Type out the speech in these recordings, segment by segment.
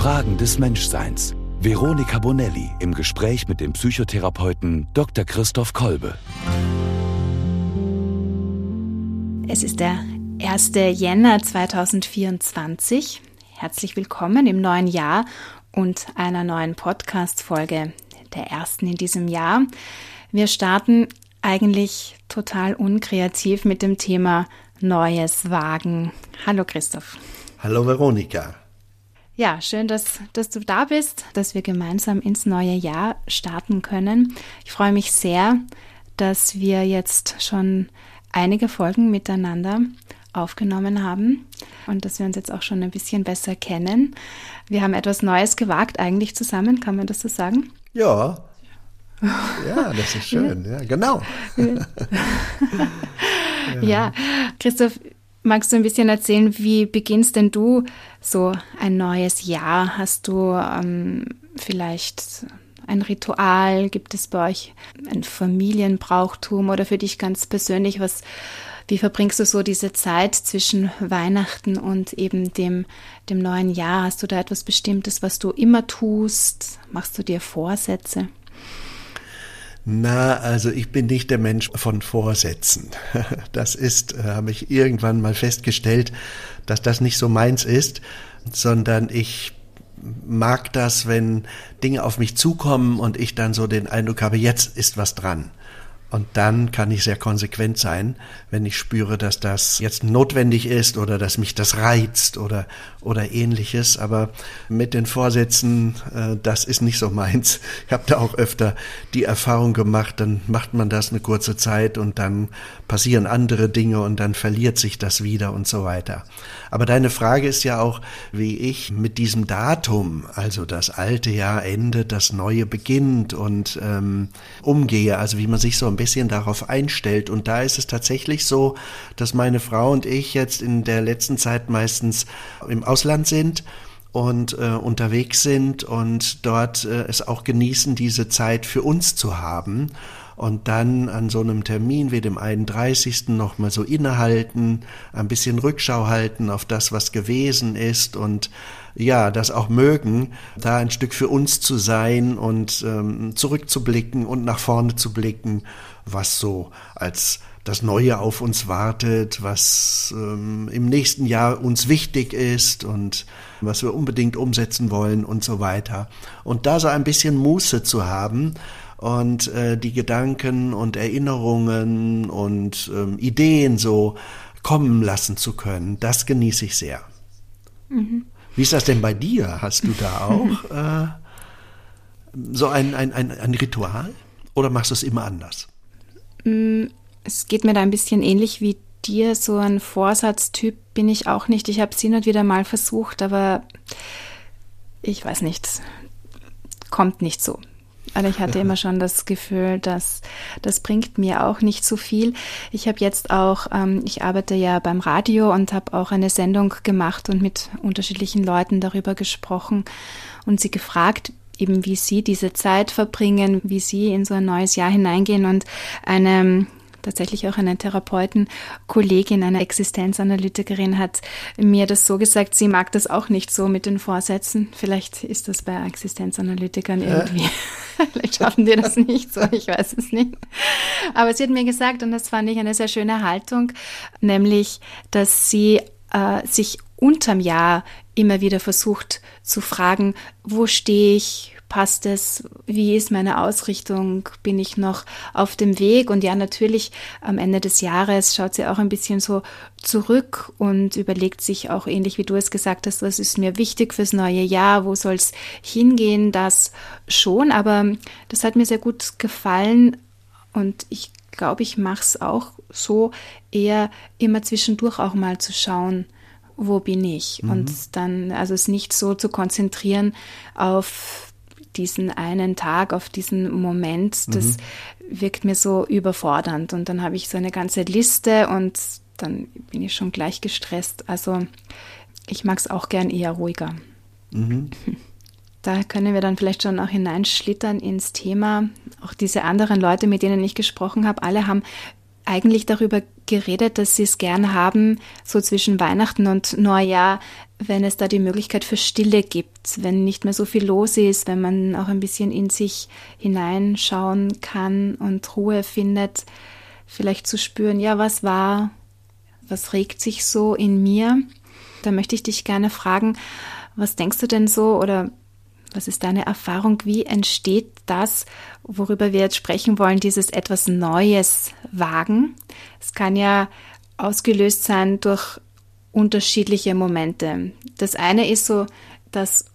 Fragen des Menschseins. Veronika Bonelli im Gespräch mit dem Psychotherapeuten Dr. Christoph Kolbe. Es ist der 1. Jänner 2024. Herzlich willkommen im neuen Jahr und einer neuen Podcast-Folge, der ersten in diesem Jahr. Wir starten eigentlich total unkreativ mit dem Thema Neues wagen. Hallo Christoph. Hallo Veronika. Ja, schön, dass, dass du da bist, dass wir gemeinsam ins neue Jahr starten können. Ich freue mich sehr, dass wir jetzt schon einige Folgen miteinander aufgenommen haben und dass wir uns jetzt auch schon ein bisschen besser kennen. Wir haben etwas Neues gewagt eigentlich zusammen, kann man das so sagen? Ja. Ja, das ist schön, ja, genau. ja. ja, Christoph, magst du ein bisschen erzählen, wie beginnst denn du so ein neues Jahr? Hast du ähm, vielleicht ein Ritual? Gibt es bei euch ein Familienbrauchtum oder für dich ganz persönlich was? Wie verbringst du so diese Zeit zwischen Weihnachten und eben dem, dem neuen Jahr? Hast du da etwas Bestimmtes, was du immer tust? Machst du dir Vorsätze? Na, also ich bin nicht der Mensch von Vorsätzen. Das ist, äh, habe ich irgendwann mal festgestellt, dass das nicht so meins ist, sondern ich mag das, wenn Dinge auf mich zukommen und ich dann so den Eindruck habe, jetzt ist was dran. Und dann kann ich sehr konsequent sein, wenn ich spüre, dass das jetzt notwendig ist oder dass mich das reizt oder, oder ähnliches. Aber mit den Vorsätzen, äh, das ist nicht so meins. Ich habe da auch öfter die Erfahrung gemacht, dann macht man das eine kurze Zeit und dann passieren andere Dinge und dann verliert sich das wieder und so weiter. Aber deine Frage ist ja auch, wie ich mit diesem Datum, also das alte Jahr endet, das neue beginnt und ähm, umgehe, also wie man sich so ein bisschen darauf einstellt. Und da ist es tatsächlich so, dass meine Frau und ich jetzt in der letzten Zeit meistens im Ausland sind und äh, unterwegs sind und dort äh, es auch genießen, diese Zeit für uns zu haben und dann an so einem Termin wie dem 31. nochmal so innehalten, ein bisschen Rückschau halten auf das, was gewesen ist und ja, das auch mögen, da ein Stück für uns zu sein und ähm, zurückzublicken und nach vorne zu blicken, was so als das Neue auf uns wartet, was ähm, im nächsten Jahr uns wichtig ist und was wir unbedingt umsetzen wollen und so weiter. Und da so ein bisschen Muße zu haben, und äh, die Gedanken und Erinnerungen und ähm, Ideen so kommen lassen zu können, das genieße ich sehr. Mhm. Wie ist das denn bei dir? Hast du da auch äh, so ein, ein, ein, ein Ritual oder machst du es immer anders? Mm, es geht mir da ein bisschen ähnlich wie dir. So ein Vorsatztyp bin ich auch nicht. Ich habe es hin und wieder mal versucht, aber ich weiß nicht, kommt nicht so. Also ich hatte immer schon das Gefühl, dass das bringt mir auch nicht so viel. Ich habe jetzt auch, ähm, ich arbeite ja beim Radio und habe auch eine Sendung gemacht und mit unterschiedlichen Leuten darüber gesprochen und sie gefragt, eben wie sie diese Zeit verbringen, wie sie in so ein neues Jahr hineingehen und eine tatsächlich auch eine Therapeutenkollegin, eine Existenzanalytikerin hat mir das so gesagt, sie mag das auch nicht so mit den Vorsätzen. Vielleicht ist das bei Existenzanalytikern irgendwie, äh. vielleicht schaffen die das nicht so, ich weiß es nicht. Aber sie hat mir gesagt, und das fand ich eine sehr schöne Haltung, nämlich, dass sie äh, sich unterm Jahr immer wieder versucht zu fragen, wo stehe ich, passt es, wie ist meine Ausrichtung, bin ich noch auf dem Weg? Und ja, natürlich am Ende des Jahres schaut sie auch ein bisschen so zurück und überlegt sich auch ähnlich wie du es gesagt hast, was ist mir wichtig fürs neue Jahr, wo soll es hingehen, das schon, aber das hat mir sehr gut gefallen und ich glaube, ich mache es auch so, eher immer zwischendurch auch mal zu schauen, wo bin ich? Mhm. Und dann, also es nicht so zu konzentrieren auf diesen einen Tag, auf diesen Moment, das mhm. wirkt mir so überfordernd. Und dann habe ich so eine ganze Liste und dann bin ich schon gleich gestresst. Also ich mag es auch gern eher ruhiger. Mhm. Da können wir dann vielleicht schon auch hineinschlittern ins Thema. Auch diese anderen Leute, mit denen ich gesprochen habe, alle haben eigentlich darüber geredet, dass Sie es gern haben, so zwischen Weihnachten und Neujahr, wenn es da die Möglichkeit für Stille gibt, wenn nicht mehr so viel los ist, wenn man auch ein bisschen in sich hineinschauen kann und Ruhe findet, vielleicht zu spüren, ja, was war, was regt sich so in mir? Da möchte ich dich gerne fragen, was denkst du denn so oder was ist deine Erfahrung? Wie entsteht das, worüber wir jetzt sprechen wollen, dieses etwas Neues wagen? Es kann ja ausgelöst sein durch unterschiedliche Momente. Das eine ist so, dass,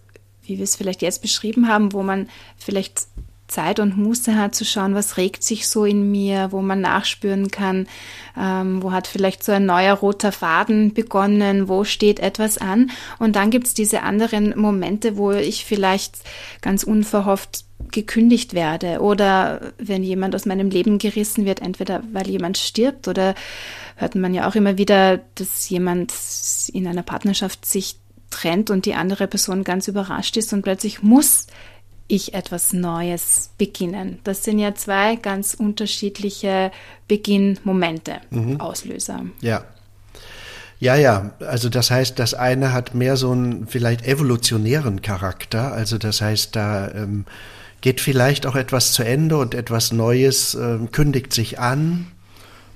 wie wir es vielleicht jetzt beschrieben haben, wo man vielleicht Zeit und Muße hat zu schauen, was regt sich so in mir, wo man nachspüren kann, ähm, wo hat vielleicht so ein neuer roter Faden begonnen, wo steht etwas an. Und dann gibt's diese anderen Momente, wo ich vielleicht ganz unverhofft gekündigt werde oder wenn jemand aus meinem Leben gerissen wird, entweder weil jemand stirbt oder hört man ja auch immer wieder, dass jemand in einer Partnerschaft sich trennt und die andere Person ganz überrascht ist und plötzlich muss ich etwas Neues beginnen. Das sind ja zwei ganz unterschiedliche Beginnmomente, mhm. Auslöser. Ja. Ja, ja, also das heißt, das eine hat mehr so einen vielleicht evolutionären Charakter. Also das heißt, da ähm, geht vielleicht auch etwas zu Ende und etwas Neues äh, kündigt sich an.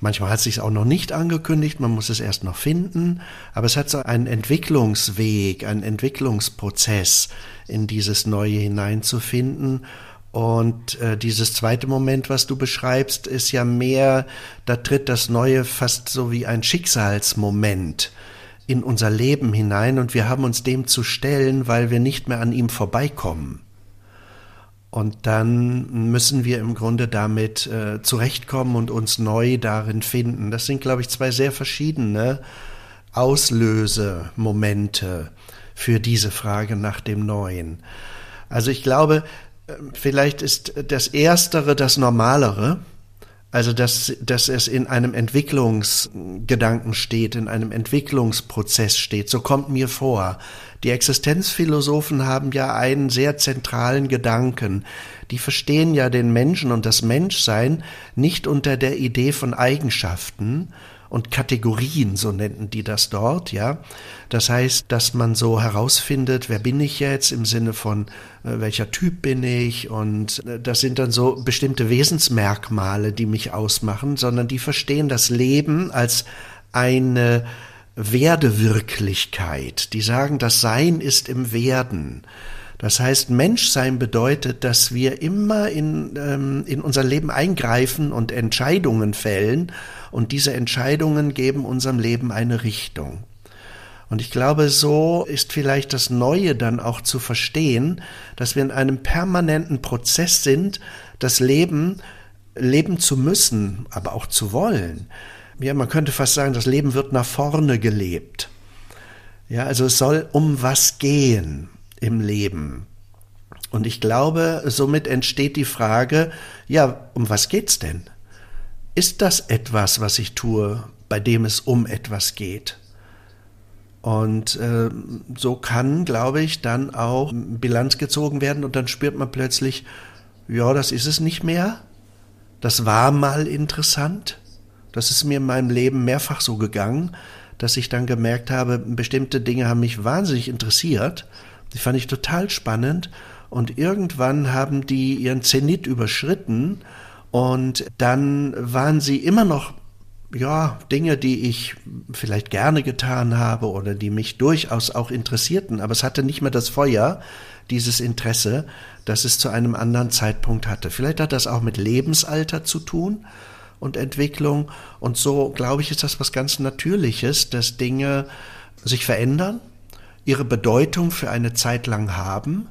Manchmal hat es sich auch noch nicht angekündigt, man muss es erst noch finden, aber es hat so einen Entwicklungsweg, einen Entwicklungsprozess, in dieses Neue hineinzufinden. Und äh, dieses zweite Moment, was du beschreibst, ist ja mehr, da tritt das Neue fast so wie ein Schicksalsmoment in unser Leben hinein und wir haben uns dem zu stellen, weil wir nicht mehr an ihm vorbeikommen. Und dann müssen wir im Grunde damit äh, zurechtkommen und uns neu darin finden. Das sind, glaube ich, zwei sehr verschiedene Auslösemomente für diese Frage nach dem Neuen. Also ich glaube, äh, vielleicht ist das Erstere das Normalere, also dass, dass es in einem Entwicklungsgedanken steht, in einem Entwicklungsprozess steht. So kommt mir vor. Die Existenzphilosophen haben ja einen sehr zentralen Gedanken. Die verstehen ja den Menschen und das Menschsein nicht unter der Idee von Eigenschaften, und Kategorien, so nennen die das dort, ja. Das heißt, dass man so herausfindet, wer bin ich jetzt im Sinne von äh, welcher Typ bin ich und äh, das sind dann so bestimmte Wesensmerkmale, die mich ausmachen, sondern die verstehen das Leben als eine Werdewirklichkeit. Die sagen, das Sein ist im Werden. Das heißt, Menschsein bedeutet, dass wir immer in, ähm, in unser Leben eingreifen und Entscheidungen fällen und diese Entscheidungen geben unserem Leben eine Richtung. Und ich glaube, so ist vielleicht das Neue dann auch zu verstehen, dass wir in einem permanenten Prozess sind, das Leben leben zu müssen, aber auch zu wollen. Ja, man könnte fast sagen, das Leben wird nach vorne gelebt. Ja, also es soll um was gehen im Leben. Und ich glaube, somit entsteht die Frage, ja, um was geht's denn? Ist das etwas, was ich tue, bei dem es um etwas geht? Und äh, so kann, glaube ich, dann auch Bilanz gezogen werden und dann spürt man plötzlich, ja, das ist es nicht mehr. Das war mal interessant. Das ist mir in meinem Leben mehrfach so gegangen, dass ich dann gemerkt habe, bestimmte Dinge haben mich wahnsinnig interessiert die fand ich total spannend. Und irgendwann haben die ihren Zenit überschritten und dann waren sie immer noch ja, Dinge, die ich vielleicht gerne getan habe oder die mich durchaus auch interessierten, aber es hatte nicht mehr das Feuer, dieses Interesse, das es zu einem anderen Zeitpunkt hatte. Vielleicht hat das auch mit Lebensalter zu tun und Entwicklung und so, glaube ich, ist das was ganz Natürliches, dass Dinge sich verändern ihre Bedeutung für eine Zeit lang haben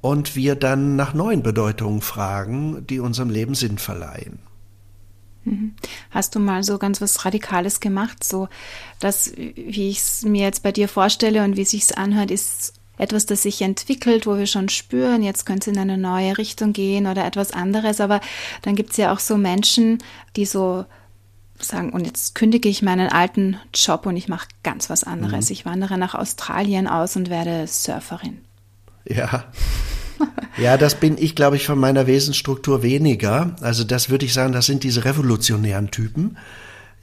und wir dann nach neuen Bedeutungen fragen, die unserem Leben Sinn verleihen. Mhm. Hast du mal so ganz was Radikales gemacht? So, das, wie ich es mir jetzt bei dir vorstelle und wie sich's anhört, ist etwas, das sich entwickelt, wo wir schon spüren, jetzt könnte es in eine neue Richtung gehen oder etwas anderes. Aber dann gibt es ja auch so Menschen, die so sagen, und jetzt kündige ich meinen alten Job und ich mache ganz was anderes. Mhm. Ich wandere nach Australien aus und werde Surferin. Ja. Ja, das bin ich, glaube ich, von meiner Wesensstruktur weniger. Also das würde ich sagen, das sind diese revolutionären Typen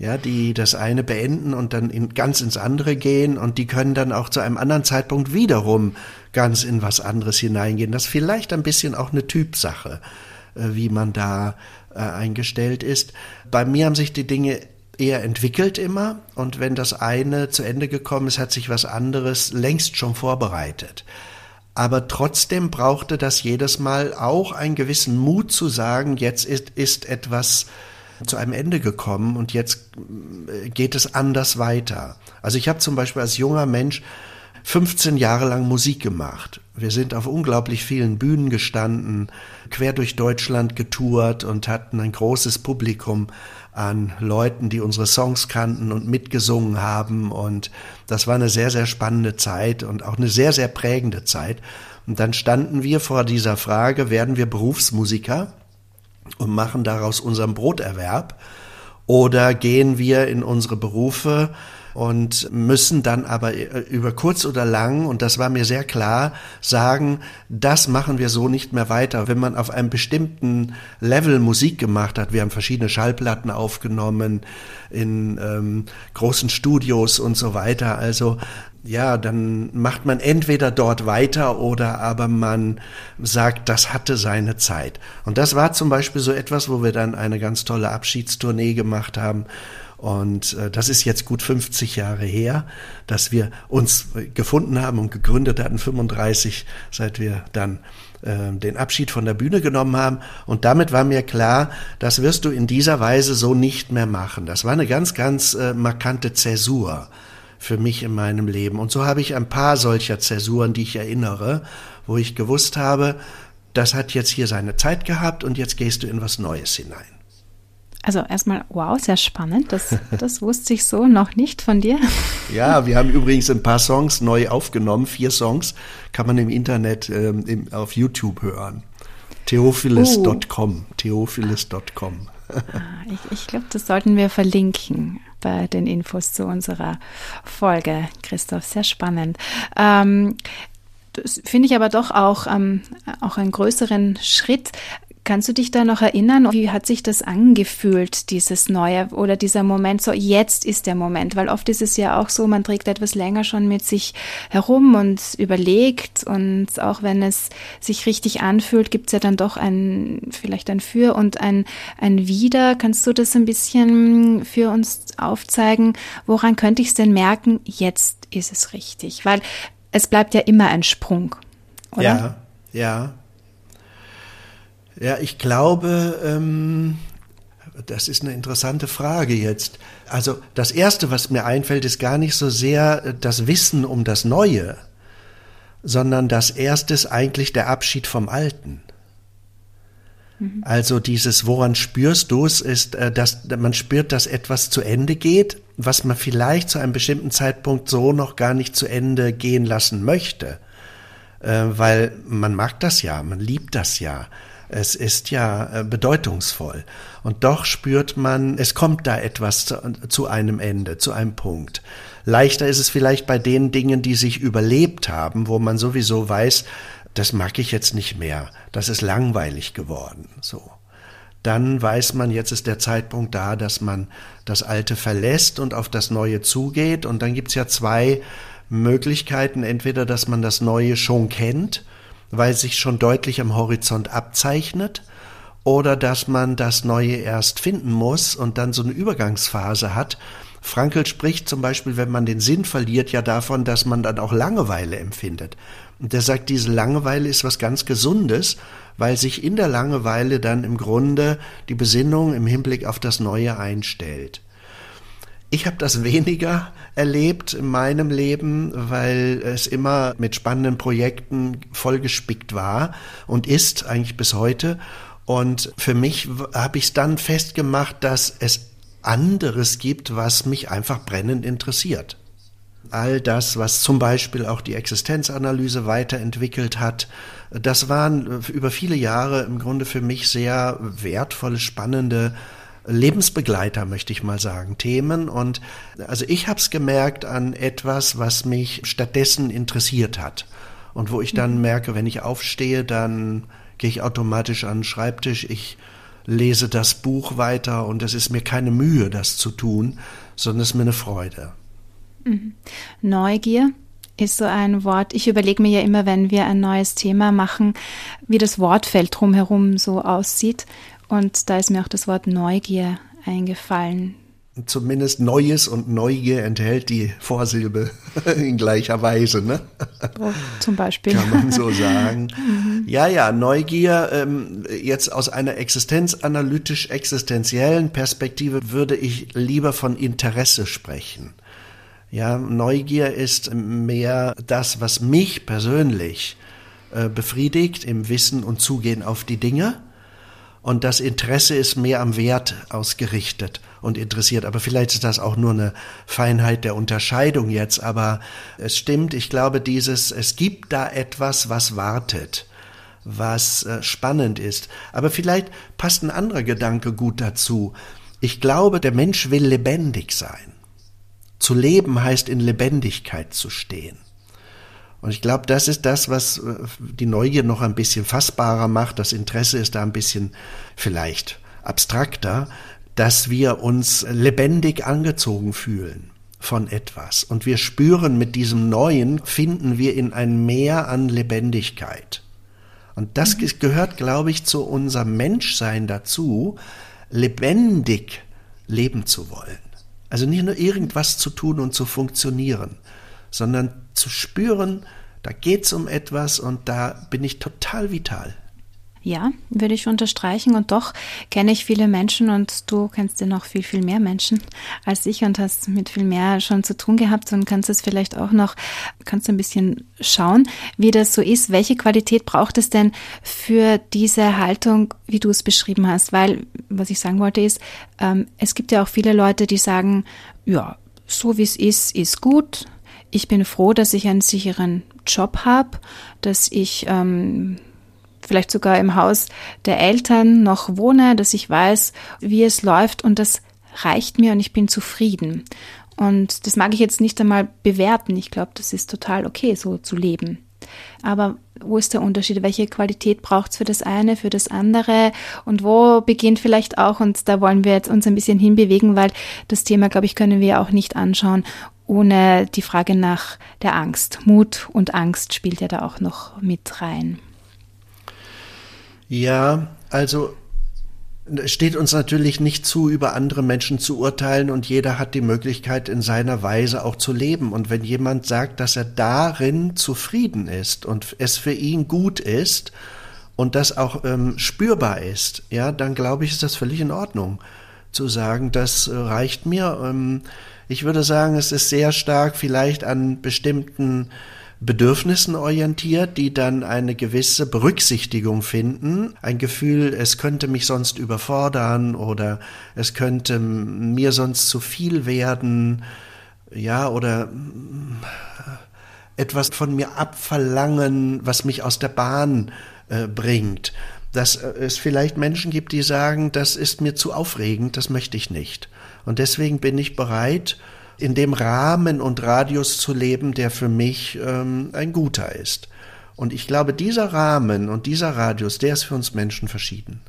ja, die das eine beenden und dann in, ganz ins andere gehen und die können dann auch zu einem anderen Zeitpunkt wiederum ganz in was anderes hineingehen. Das ist vielleicht ein bisschen auch eine Typsache, äh, wie man da äh, eingestellt ist. Bei mir haben sich die Dinge eher entwickelt immer und wenn das eine zu Ende gekommen ist, hat sich was anderes längst schon vorbereitet. Aber trotzdem brauchte das jedes Mal auch einen gewissen Mut zu sagen, jetzt ist, ist etwas zu einem Ende gekommen und jetzt äh, geht es anders weiter. Also ich habe zum Beispiel als junger Mensch 15 Jahre lang Musik gemacht. Wir sind auf unglaublich vielen Bühnen gestanden, quer durch Deutschland getourt und hatten ein großes Publikum an Leuten, die unsere Songs kannten und mitgesungen haben. Und das war eine sehr, sehr spannende Zeit und auch eine sehr, sehr prägende Zeit. Und dann standen wir vor dieser Frage, werden wir Berufsmusiker? und machen daraus unseren Broterwerb oder gehen wir in unsere Berufe und müssen dann aber über kurz oder lang, und das war mir sehr klar, sagen, das machen wir so nicht mehr weiter. Wenn man auf einem bestimmten Level Musik gemacht hat, wir haben verschiedene Schallplatten aufgenommen in ähm, großen Studios und so weiter, also ja, dann macht man entweder dort weiter oder aber man sagt, das hatte seine Zeit. Und das war zum Beispiel so etwas, wo wir dann eine ganz tolle Abschiedstournee gemacht haben. Und äh, das ist jetzt gut 50 Jahre her, dass wir uns gefunden haben und gegründet hatten, 35, seit wir dann äh, den Abschied von der Bühne genommen haben. Und damit war mir klar, das wirst du in dieser Weise so nicht mehr machen. Das war eine ganz, ganz äh, markante Zäsur für mich in meinem Leben. Und so habe ich ein paar solcher Zäsuren, die ich erinnere, wo ich gewusst habe, das hat jetzt hier seine Zeit gehabt und jetzt gehst du in was Neues hinein. Also erstmal, wow, sehr spannend. Das, das wusste ich so noch nicht von dir. Ja, wir haben übrigens ein paar Songs neu aufgenommen. Vier Songs kann man im Internet ähm, im, auf YouTube hören. Theophilis.com. Uh. Theophilis.com. Ah, ich, ich glaube, das sollten wir verlinken bei den Infos zu unserer Folge. Christoph, sehr spannend. Ähm, das finde ich aber doch auch, ähm, auch einen größeren Schritt. Kannst du dich da noch erinnern, wie hat sich das angefühlt, dieses neue oder dieser Moment, so jetzt ist der Moment, weil oft ist es ja auch so, man trägt etwas länger schon mit sich herum und überlegt und auch wenn es sich richtig anfühlt, gibt es ja dann doch ein, vielleicht ein Für und ein, ein Wider. Kannst du das ein bisschen für uns aufzeigen? Woran könnte ich es denn merken, jetzt ist es richtig? Weil es bleibt ja immer ein Sprung, oder? Ja, ja. Ja, ich glaube, ähm, das ist eine interessante Frage jetzt. Also das Erste, was mir einfällt, ist gar nicht so sehr äh, das Wissen um das Neue, sondern das Erste ist eigentlich der Abschied vom Alten. Mhm. Also dieses, woran spürst du es, ist, äh, dass man spürt, dass etwas zu Ende geht, was man vielleicht zu einem bestimmten Zeitpunkt so noch gar nicht zu Ende gehen lassen möchte. Äh, weil man mag das ja, man liebt das ja. Es ist ja äh, bedeutungsvoll. Und doch spürt man, es kommt da etwas zu, zu einem Ende, zu einem Punkt. Leichter ist es vielleicht bei den Dingen, die sich überlebt haben, wo man sowieso weiß, das mag ich jetzt nicht mehr. Das ist langweilig geworden, so. Dann weiß man, jetzt ist der Zeitpunkt da, dass man das Alte verlässt und auf das Neue zugeht. Und dann gibt's ja zwei Möglichkeiten. Entweder, dass man das Neue schon kennt weil sich schon deutlich am Horizont abzeichnet, oder dass man das Neue erst finden muss und dann so eine Übergangsphase hat. Frankel spricht zum Beispiel, wenn man den Sinn verliert, ja davon, dass man dann auch Langeweile empfindet. Und er sagt, diese Langeweile ist was ganz Gesundes, weil sich in der Langeweile dann im Grunde die Besinnung im Hinblick auf das Neue einstellt. Ich habe das weniger erlebt in meinem Leben, weil es immer mit spannenden Projekten vollgespickt war und ist eigentlich bis heute. Und für mich habe ich es dann festgemacht, dass es anderes gibt, was mich einfach brennend interessiert. All das, was zum Beispiel auch die Existenzanalyse weiterentwickelt hat, das waren über viele Jahre im Grunde für mich sehr wertvolle, spannende Lebensbegleiter, möchte ich mal sagen, Themen. Und also ich habe es gemerkt an etwas, was mich stattdessen interessiert hat. und wo ich dann mhm. merke, wenn ich aufstehe, dann gehe ich automatisch an den Schreibtisch, ich lese das Buch weiter und es ist mir keine Mühe, das zu tun, sondern es ist mir eine Freude. Mhm. Neugier ist so ein Wort. Ich überlege mir ja immer, wenn wir ein neues Thema machen, wie das Wortfeld drumherum so aussieht. Und da ist mir auch das Wort Neugier eingefallen zumindest Neues und Neugier enthält die Vorsilbe in gleicher Weise, ne? Oh, zum Beispiel. Kann man so sagen. mhm. Ja, ja, Neugier, ähm, jetzt aus einer existenzanalytisch-existenziellen Perspektive würde ich lieber von Interesse sprechen. Ja, Neugier ist mehr das, was mich persönlich äh, befriedigt im Wissen und Zugehen auf die Dinge und das Interesse ist mehr am Wert ausgerichtet und interessiert. Aber vielleicht ist das auch nur eine Feinheit der Unterscheidung jetzt. Aber es stimmt, ich glaube, dieses, es gibt da etwas, was wartet, was äh, spannend ist. Aber vielleicht passt ein anderer Gedanke gut dazu. Ich glaube, der Mensch will lebendig sein. Zu leben heißt in Lebendigkeit zu stehen. Und ich glaube, das ist das, was äh, die Neugier noch ein bisschen fassbarer macht. Das Interesse ist da ein bisschen vielleicht abstrakter, dass wir uns lebendig angezogen fühlen von etwas. Und wir spüren mit diesem Neuen, finden wir in ein Meer an Lebendigkeit. Und das mhm. gehört, glaube ich, zu unserem Menschsein dazu, lebendig leben zu wollen. Also nicht nur irgendwas zu tun und zu funktionieren, sondern zu spüren, da geht es um etwas und da bin ich total vital. Ja, würde ich unterstreichen. Und doch kenne ich viele Menschen und du kennst ja noch viel, viel mehr Menschen als ich und hast mit viel mehr schon zu tun gehabt und kannst es vielleicht auch noch, kannst ein bisschen schauen, wie das so ist. Welche Qualität braucht es denn für diese Haltung, wie du es beschrieben hast? Weil, was ich sagen wollte, ist, ähm, es gibt ja auch viele Leute, die sagen, ja, so wie es ist, ist gut ich bin froh, dass ich einen sicheren Job habe, dass ich ähm, vielleicht sogar im Haus der Eltern noch wohne, dass ich weiß, wie es läuft und das reicht mir und ich bin zufrieden. Und das mag ich jetzt nicht einmal bewerten. Ich glaube, das ist total okay, so zu leben. Aber wo ist der Unterschied? Welche Qualität braucht es für das eine, für das andere? Und wo beginnt vielleicht auch, und da wollen wir jetzt uns ein bisschen hinbewegen, weil das Thema, glaube ich, können wir auch nicht anschauen, ohne die Frage nach der Angst. Mut und Angst spielt ja da auch noch mit rein. Ja, also es steht uns natürlich nicht zu, über andere Menschen zu urteilen und jeder hat die Möglichkeit, in seiner Weise auch zu leben. Und wenn jemand sagt, dass er darin zufrieden ist und es für ihn gut ist und das auch ähm, spürbar ist, ja, dann glaube ich, ist das völlig in Ordnung zu sagen, das äh, reicht mir. Ähm, ich würde sagen, es ist sehr stark vielleicht an bestimmten Bedürfnissen orientiert, die dann eine gewisse Berücksichtigung finden. Ein Gefühl, es könnte mich sonst überfordern oder es könnte mir sonst zu viel werden, ja, oder etwas von mir abverlangen, was mich aus der Bahn äh, bringt. Dass äh, es vielleicht Menschen gibt, die sagen, das ist mir zu aufregend, das möchte ich nicht. Und deswegen bin ich bereit, in dem Rahmen und Radius zu leben, der für mich ähm, ein guter ist. Und ich glaube, dieser Rahmen und dieser Radius, der ist für uns Menschen verschieden.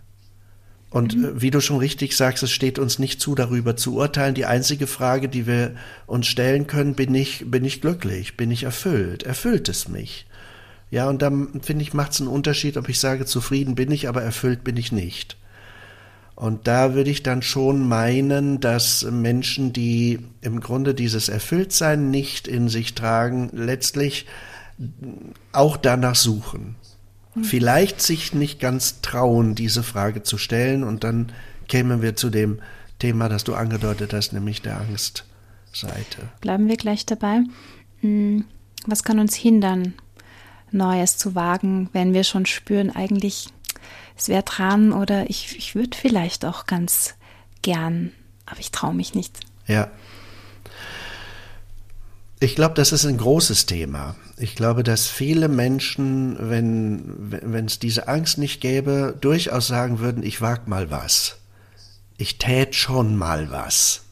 Und mhm. wie du schon richtig sagst, es steht uns nicht zu, darüber zu urteilen. Die einzige Frage, die wir uns stellen können, bin ich, bin ich glücklich? Bin ich erfüllt? Erfüllt es mich? Ja, und dann finde ich, macht es einen Unterschied, ob ich sage, zufrieden bin ich, aber erfüllt bin ich nicht. Und da würde ich dann schon meinen, dass Menschen, die im Grunde dieses Erfülltsein nicht in sich tragen, letztlich auch danach suchen. Mhm. Vielleicht sich nicht ganz trauen, diese Frage zu stellen. Und dann kämen wir zu dem Thema, das du angedeutet hast, nämlich der Angstseite. Bleiben wir gleich dabei. Hm, was kann uns hindern, Neues zu wagen, wenn wir schon spüren, eigentlich es wäre dran oder ich, ich würde vielleicht auch ganz gern, aber ich traue mich nicht. Ja. Ich glaube, das ist ein großes Thema. Ich glaube, dass viele Menschen, wenn es diese Angst nicht gäbe, durchaus sagen würden, ich wag mal was. Ich tät schon mal was.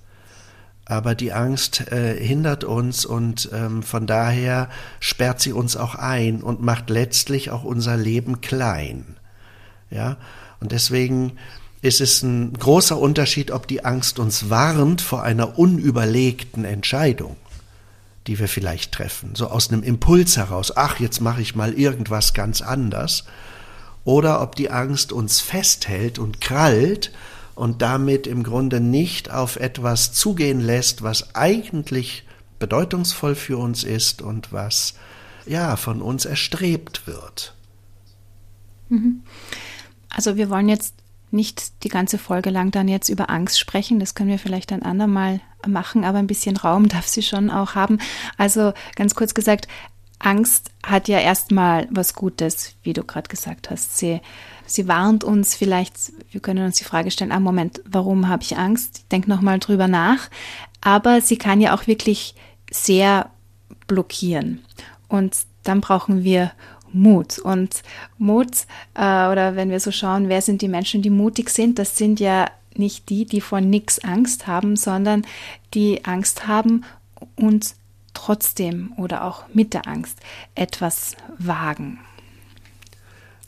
aber die Angst äh, hindert uns und ähm, von daher sperrt sie uns auch ein und macht letztlich auch unser Leben klein. Ja, und deswegen ist es ein großer Unterschied, ob die Angst uns warnt vor einer unüberlegten Entscheidung, die wir vielleicht treffen, so aus einem Impuls heraus, ach, jetzt mache ich mal irgendwas ganz anders, oder ob die Angst uns festhält und krallt und damit im Grunde nicht auf etwas zugehen lässt, was eigentlich bedeutungsvoll für uns ist und was ja von uns erstrebt wird. Mhm. Also wir wollen jetzt nicht die ganze Folge lang dann jetzt über Angst sprechen. Das können wir vielleicht ein andermal machen, aber ein bisschen Raum darf sie schon auch haben. Also ganz kurz gesagt, Angst hat ja erstmal was Gutes, wie du gerade gesagt hast. Sie, sie warnt uns vielleicht, wir können uns die Frage stellen, ah Moment, warum habe ich Angst? Ich denke nochmal drüber nach. Aber sie kann ja auch wirklich sehr blockieren. Und dann brauchen wir Mut. Und Mut, äh, oder wenn wir so schauen, wer sind die Menschen, die mutig sind, das sind ja nicht die, die vor nichts Angst haben, sondern die Angst haben und trotzdem oder auch mit der Angst etwas wagen.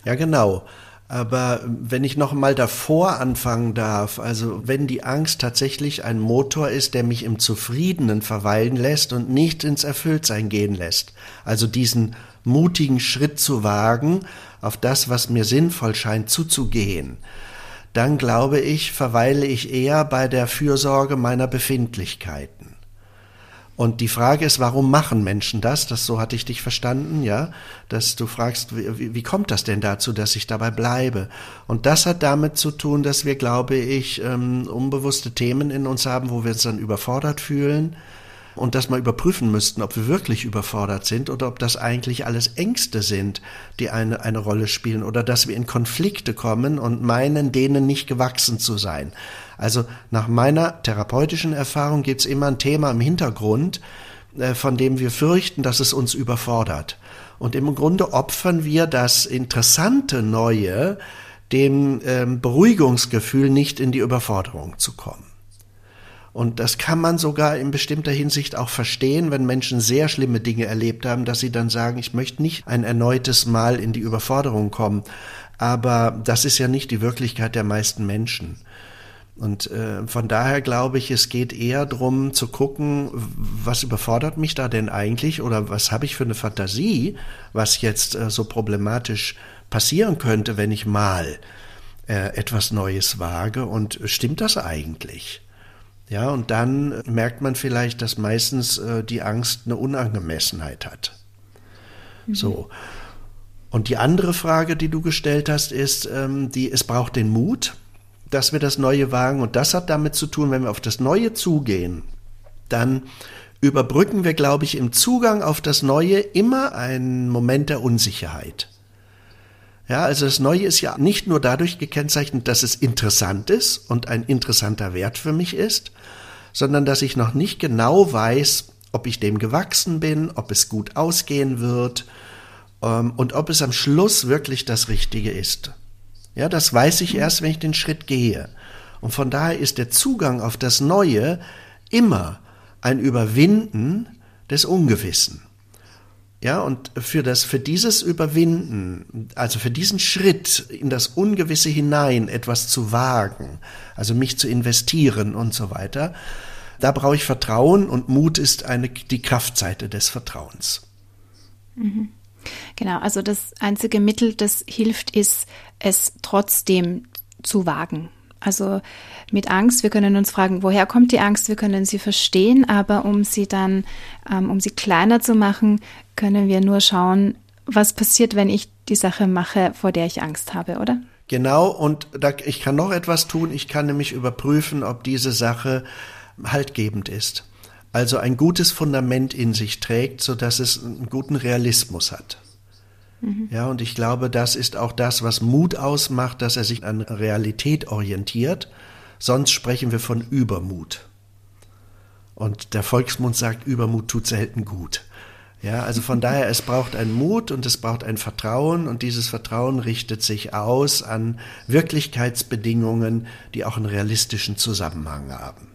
Ja, genau. Aber wenn ich noch mal davor anfangen darf, also wenn die Angst tatsächlich ein Motor ist, der mich im Zufriedenen verweilen lässt und nicht ins Erfülltsein gehen lässt, also diesen mutigen Schritt zu wagen, auf das, was mir sinnvoll scheint, zuzugehen, dann glaube ich, verweile ich eher bei der Fürsorge meiner Befindlichkeiten. Und die Frage ist, warum machen Menschen das? Das so hatte ich dich verstanden, ja, dass du fragst, wie, wie kommt das denn dazu, dass ich dabei bleibe? Und das hat damit zu tun, dass wir, glaube ich, ähm, unbewusste Themen in uns haben, wo wir uns dann überfordert fühlen, und das mal überprüfen müssten, ob wir wirklich überfordert sind oder ob das eigentlich alles Ängste sind, die eine, eine Rolle spielen oder dass wir in Konflikte kommen und meinen, denen nicht gewachsen zu sein. Also nach meiner therapeutischen Erfahrung gibt es immer ein Thema im Hintergrund, äh, von dem wir fürchten, dass es uns überfordert. Und im Grunde opfern wir das interessante Neue dem ähm, Beruhigungsgefühl, nicht in die Überforderung zu kommen. Und das kann man sogar in bestimmter Hinsicht auch verstehen, wenn Menschen sehr schlimme Dinge erlebt haben, dass sie dann sagen, ich möchte nicht ein erneutes Mal in die Überforderung kommen. Aber das ist ja nicht die Wirklichkeit der meisten Menschen. Und äh, von daher glaube ich, es geht eher darum zu gucken, was überfordert mich da denn eigentlich oder was habe ich für eine Fantasie, was jetzt äh, so problematisch passieren könnte, wenn ich mal äh, etwas Neues wage und stimmt das eigentlich? Ja, und dann merkt man vielleicht, dass meistens äh, die Angst eine Unangemessenheit hat. Mhm. So. Und die andere Frage, die du gestellt hast, ist, ähm, die, es braucht den Mut, dass wir das Neue wagen. Und das hat damit zu tun, wenn wir auf das Neue zugehen, dann überbrücken wir, glaube ich, im Zugang auf das Neue immer einen Moment der Unsicherheit. Ja, also das Neue ist ja nicht nur dadurch gekennzeichnet, dass es interessant ist und ein interessanter Wert für mich ist, sondern dass ich noch nicht genau weiß, ob ich dem gewachsen bin, ob es gut ausgehen wird ähm, und ob es am Schluss wirklich das Richtige ist. Ja, das weiß ich erst, wenn ich den Schritt gehe. Und von daher ist der Zugang auf das Neue immer ein Überwinden des Ungewissen. Ja, und für das, für dieses Überwinden, also für diesen Schritt in das Ungewisse hinein etwas zu wagen, also mich zu investieren und so weiter, da brauche ich Vertrauen und Mut ist eine, die Kraftseite des Vertrauens. Mhm. Genau, also das einzige Mittel, das hilft, ist, es trotzdem zu wagen. Also mit Angst, wir können uns fragen, woher kommt die Angst? Wir können sie verstehen, aber um sie dann, ähm, um sie kleiner zu machen, können wir nur schauen, was passiert, wenn ich die Sache mache, vor der ich Angst habe, oder? Genau, und da, ich kann noch etwas tun. Ich kann nämlich überprüfen, ob diese Sache haltgebend ist. Also ein gutes Fundament in sich trägt, sodass es einen guten Realismus hat. Mhm. Ja, und ich glaube, das ist auch das, was Mut ausmacht, dass er sich an Realität orientiert. Sonst sprechen wir von Übermut. Und der Volksmund sagt, Übermut tut selten gut. Ja, also von daher, es braucht einen Mut und es braucht ein Vertrauen und dieses Vertrauen richtet sich aus an Wirklichkeitsbedingungen, die auch einen realistischen Zusammenhang haben.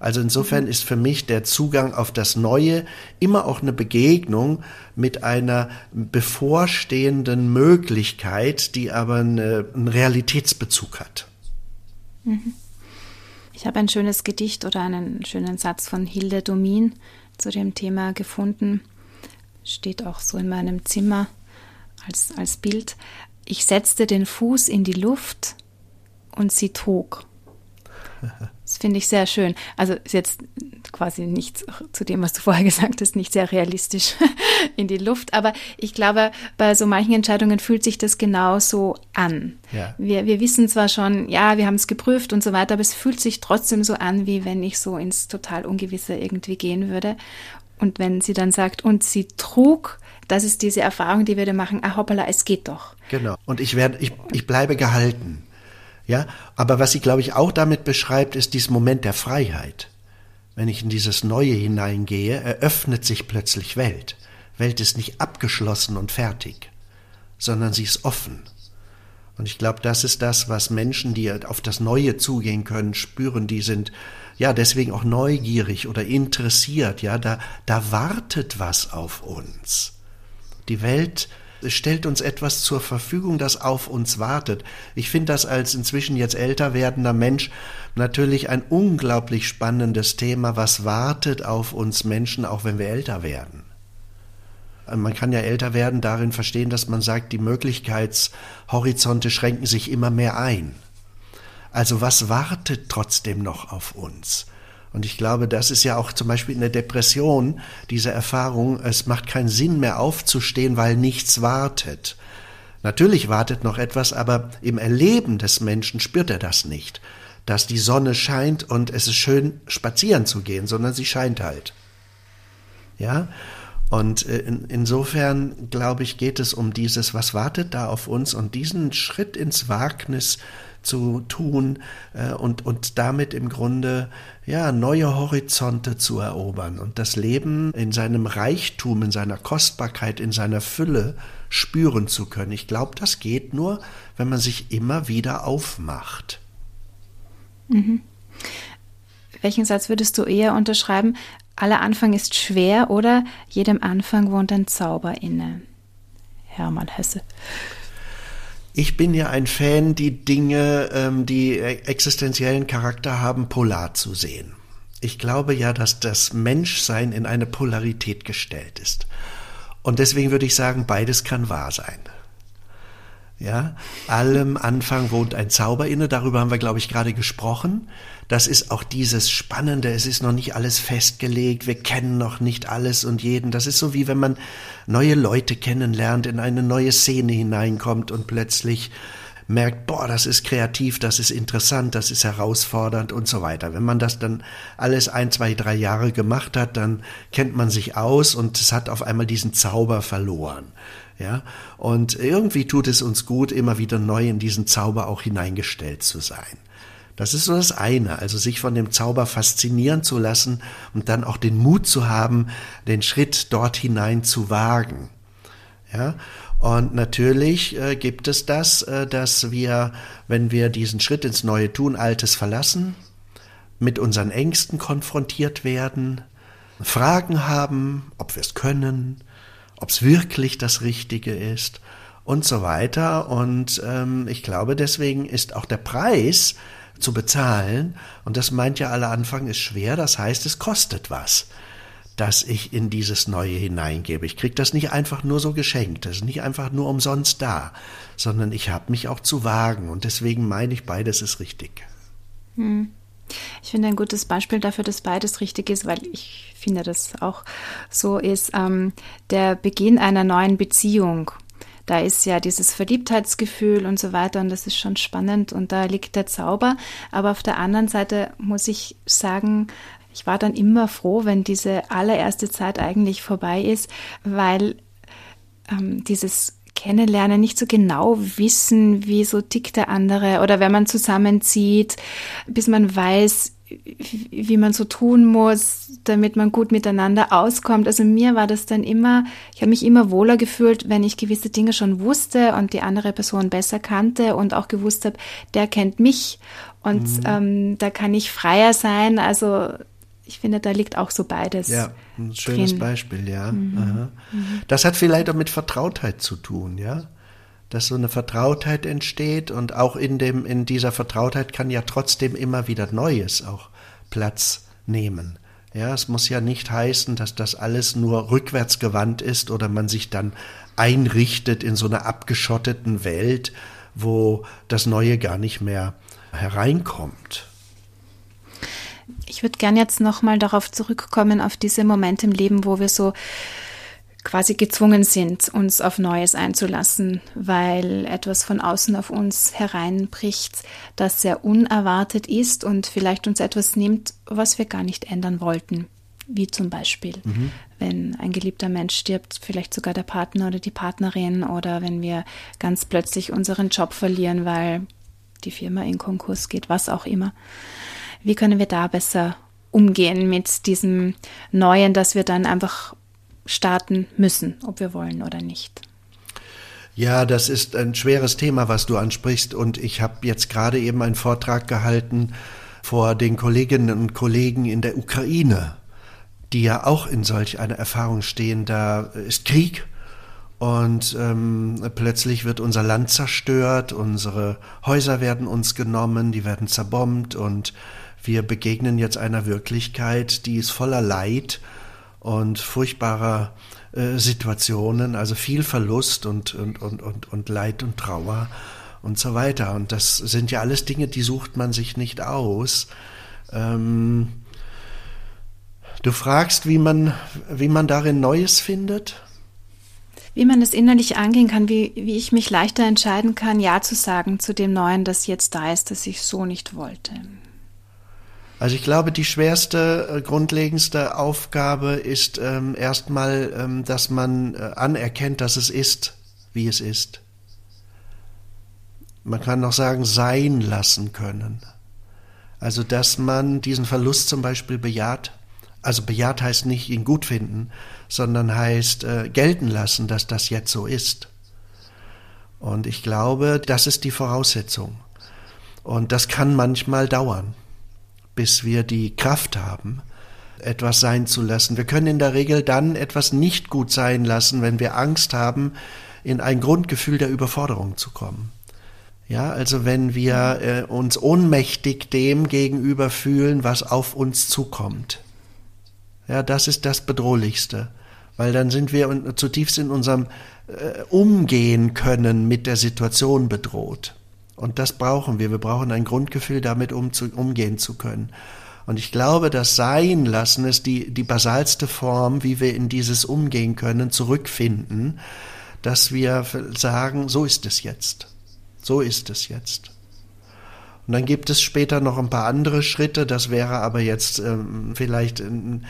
Also insofern ist für mich der Zugang auf das Neue immer auch eine Begegnung mit einer bevorstehenden Möglichkeit, die aber eine, einen Realitätsbezug hat. Mhm. Ich habe ein schönes Gedicht oder einen schönen Satz von Hilde Domin zu dem Thema gefunden. Steht auch so in meinem Zimmer als, als Bild. Ich setzte den Fuß in die Luft und sie trug. Das finde ich sehr schön. Also ist jetzt quasi nichts zu dem, was du vorher gesagt hast, nicht sehr realistisch in die Luft. Aber ich glaube, bei so manchen Entscheidungen fühlt sich das genauso an. Ja. Wir, wir wissen zwar schon, ja, wir haben es geprüft und so weiter, aber es fühlt sich trotzdem so an, wie wenn ich so ins total Ungewisse irgendwie gehen würde. Und wenn sie dann sagt, und sie trug, das ist diese Erfahrung, die wir da machen, ah hoppala, es geht doch. Genau. Und ich werde, ich, ich bleibe gehalten. Ja, aber was sie, glaube ich, auch damit beschreibt, ist dieses Moment der Freiheit. Wenn ich in dieses Neue hineingehe, eröffnet sich plötzlich Welt. Welt ist nicht abgeschlossen und fertig, sondern sie ist offen. Und ich glaube, das ist das, was Menschen, die auf das Neue zugehen können, spüren, die sind ja deswegen auch neugierig oder interessiert, ja, da, da wartet was auf uns. Die Welt stellt uns etwas zur Verfügung, das auf uns wartet. Ich finde das als inzwischen jetzt älter werdender Mensch natürlich ein unglaublich spannendes Thema, was wartet auf uns Menschen, auch wenn wir älter werden. Man kann ja älter werden darin verstehen, dass man sagt, die Möglichkeitshorizonte schränken sich immer mehr ein. Also was wartet trotzdem noch auf uns? Und ich glaube, das ist ja auch zum Beispiel in der Depression diese Erfahrung, es macht keinen Sinn mehr aufzustehen, weil nichts wartet. Natürlich wartet noch etwas, aber im Erleben des Menschen spürt er das nicht, dass die Sonne scheint und es ist schön spazieren zu gehen, sondern sie scheint halt. Ja? Und äh, in, insofern, glaube ich, geht es um dieses, was wartet da auf uns und diesen Schritt ins Wagnis zu tun äh, und, und damit im Grunde ja neue Horizonte zu erobern und das Leben in seinem Reichtum, in seiner Kostbarkeit, in seiner Fülle spüren zu können. Ich glaube, das geht nur, wenn man sich immer wieder aufmacht. Mhm. Welchen Satz würdest du eher unterschreiben? Aller Anfang ist schwer oder jedem Anfang wohnt ein Zauber inne? Hermann Hesse. Ich bin ja ein Fan, die Dinge, ähm, die existenziellen Charakter haben, polar zu sehen. Ich glaube ja, dass das Menschsein in eine Polarität gestellt ist. Und deswegen würde ich sagen, beides kann wahr sein. Ja, allem Anfang wohnt ein Zauber inne, darüber haben wir, glaube ich, gerade gesprochen. Das ist auch dieses Spannende, es ist noch nicht alles festgelegt, wir kennen noch nicht alles und jeden. Das ist so wie wenn man neue Leute kennenlernt, in eine neue Szene hineinkommt und plötzlich merkt, boah, das ist kreativ, das ist interessant, das ist herausfordernd und so weiter. Wenn man das dann alles ein, zwei, drei Jahre gemacht hat, dann kennt man sich aus und es hat auf einmal diesen Zauber verloren. Ja, und irgendwie tut es uns gut, immer wieder neu in diesen Zauber auch hineingestellt zu sein. Das ist so das eine, also sich von dem Zauber faszinieren zu lassen und dann auch den Mut zu haben, den Schritt dort hinein zu wagen. Ja, und natürlich äh, gibt es das, äh, dass wir, wenn wir diesen Schritt ins Neue tun, Altes verlassen, mit unseren Ängsten konfrontiert werden, Fragen haben, ob wir es können, ob es wirklich das Richtige ist und so weiter. Und ähm, ich glaube, deswegen ist auch der Preis zu bezahlen, und das meint ja aller Anfang, ist schwer, das heißt, es kostet was, dass ich in dieses Neue hineingebe. Ich krieg das nicht einfach nur so geschenkt, das ist nicht einfach nur umsonst da, sondern ich habe mich auch zu wagen. Und deswegen meine ich, beides ist richtig. Hm. Ich finde ein gutes Beispiel dafür, dass beides richtig ist, weil ich finde, dass auch so ist, ähm, der Beginn einer neuen Beziehung. Da ist ja dieses Verliebtheitsgefühl und so weiter und das ist schon spannend und da liegt der Zauber. Aber auf der anderen Seite muss ich sagen, ich war dann immer froh, wenn diese allererste Zeit eigentlich vorbei ist, weil ähm, dieses kennenlernen, nicht so genau wissen, wie so tickt der andere oder wenn man zusammenzieht, bis man weiß, wie man so tun muss, damit man gut miteinander auskommt. Also mir war das dann immer, ich habe mich immer wohler gefühlt, wenn ich gewisse Dinge schon wusste und die andere Person besser kannte und auch gewusst habe, der kennt mich und mhm. ähm, da kann ich freier sein. Also ich finde, da liegt auch so beides. Ja, ein schönes drin. Beispiel, ja. Mhm. Mhm. Das hat vielleicht auch mit Vertrautheit zu tun, ja. Dass so eine Vertrautheit entsteht und auch in dem, in dieser Vertrautheit kann ja trotzdem immer wieder Neues auch Platz nehmen. Ja, es muss ja nicht heißen, dass das alles nur rückwärts gewandt ist oder man sich dann einrichtet in so einer abgeschotteten Welt, wo das Neue gar nicht mehr hereinkommt. Ich würde gern jetzt nochmal darauf zurückkommen, auf diese Momente im Leben, wo wir so quasi gezwungen sind, uns auf Neues einzulassen, weil etwas von außen auf uns hereinbricht, das sehr unerwartet ist und vielleicht uns etwas nimmt, was wir gar nicht ändern wollten. Wie zum Beispiel, mhm. wenn ein geliebter Mensch stirbt, vielleicht sogar der Partner oder die Partnerin oder wenn wir ganz plötzlich unseren Job verlieren, weil die Firma in Konkurs geht, was auch immer. Wie können wir da besser umgehen mit diesem Neuen, dass wir dann einfach starten müssen, ob wir wollen oder nicht? Ja, das ist ein schweres Thema, was du ansprichst. Und ich habe jetzt gerade eben einen Vortrag gehalten vor den Kolleginnen und Kollegen in der Ukraine, die ja auch in solch einer Erfahrung stehen. Da ist Krieg und ähm, plötzlich wird unser Land zerstört, unsere Häuser werden uns genommen, die werden zerbombt und wir begegnen jetzt einer Wirklichkeit, die ist voller Leid und furchtbarer äh, Situationen, also viel Verlust und, und, und, und, und Leid und Trauer und so weiter. Und das sind ja alles Dinge, die sucht man sich nicht aus. Ähm, du fragst, wie man, wie man darin Neues findet? Wie man es innerlich angehen kann, wie, wie ich mich leichter entscheiden kann, Ja zu sagen zu dem Neuen, das jetzt da ist, das ich so nicht wollte. Also ich glaube, die schwerste, äh, grundlegendste Aufgabe ist ähm, erstmal, ähm, dass man äh, anerkennt, dass es ist, wie es ist. Man kann noch sagen, sein lassen können. Also dass man diesen Verlust zum Beispiel bejaht. Also bejaht heißt nicht ihn gut finden, sondern heißt äh, gelten lassen, dass das jetzt so ist. Und ich glaube, das ist die Voraussetzung. Und das kann manchmal dauern bis wir die Kraft haben, etwas sein zu lassen. Wir können in der Regel dann etwas nicht gut sein lassen, wenn wir Angst haben, in ein Grundgefühl der Überforderung zu kommen. Ja, also wenn wir äh, uns ohnmächtig dem gegenüber fühlen, was auf uns zukommt. Ja, das ist das Bedrohlichste, weil dann sind wir zutiefst in unserem äh, Umgehen können mit der Situation bedroht. Und das brauchen wir. Wir brauchen ein Grundgefühl, damit um zu, umgehen zu können. Und ich glaube, das Sein lassen ist die, die basalste Form, wie wir in dieses Umgehen können, zurückfinden, dass wir sagen, so ist es jetzt. So ist es jetzt. Und dann gibt es später noch ein paar andere Schritte, das wäre aber jetzt ähm, vielleicht ein,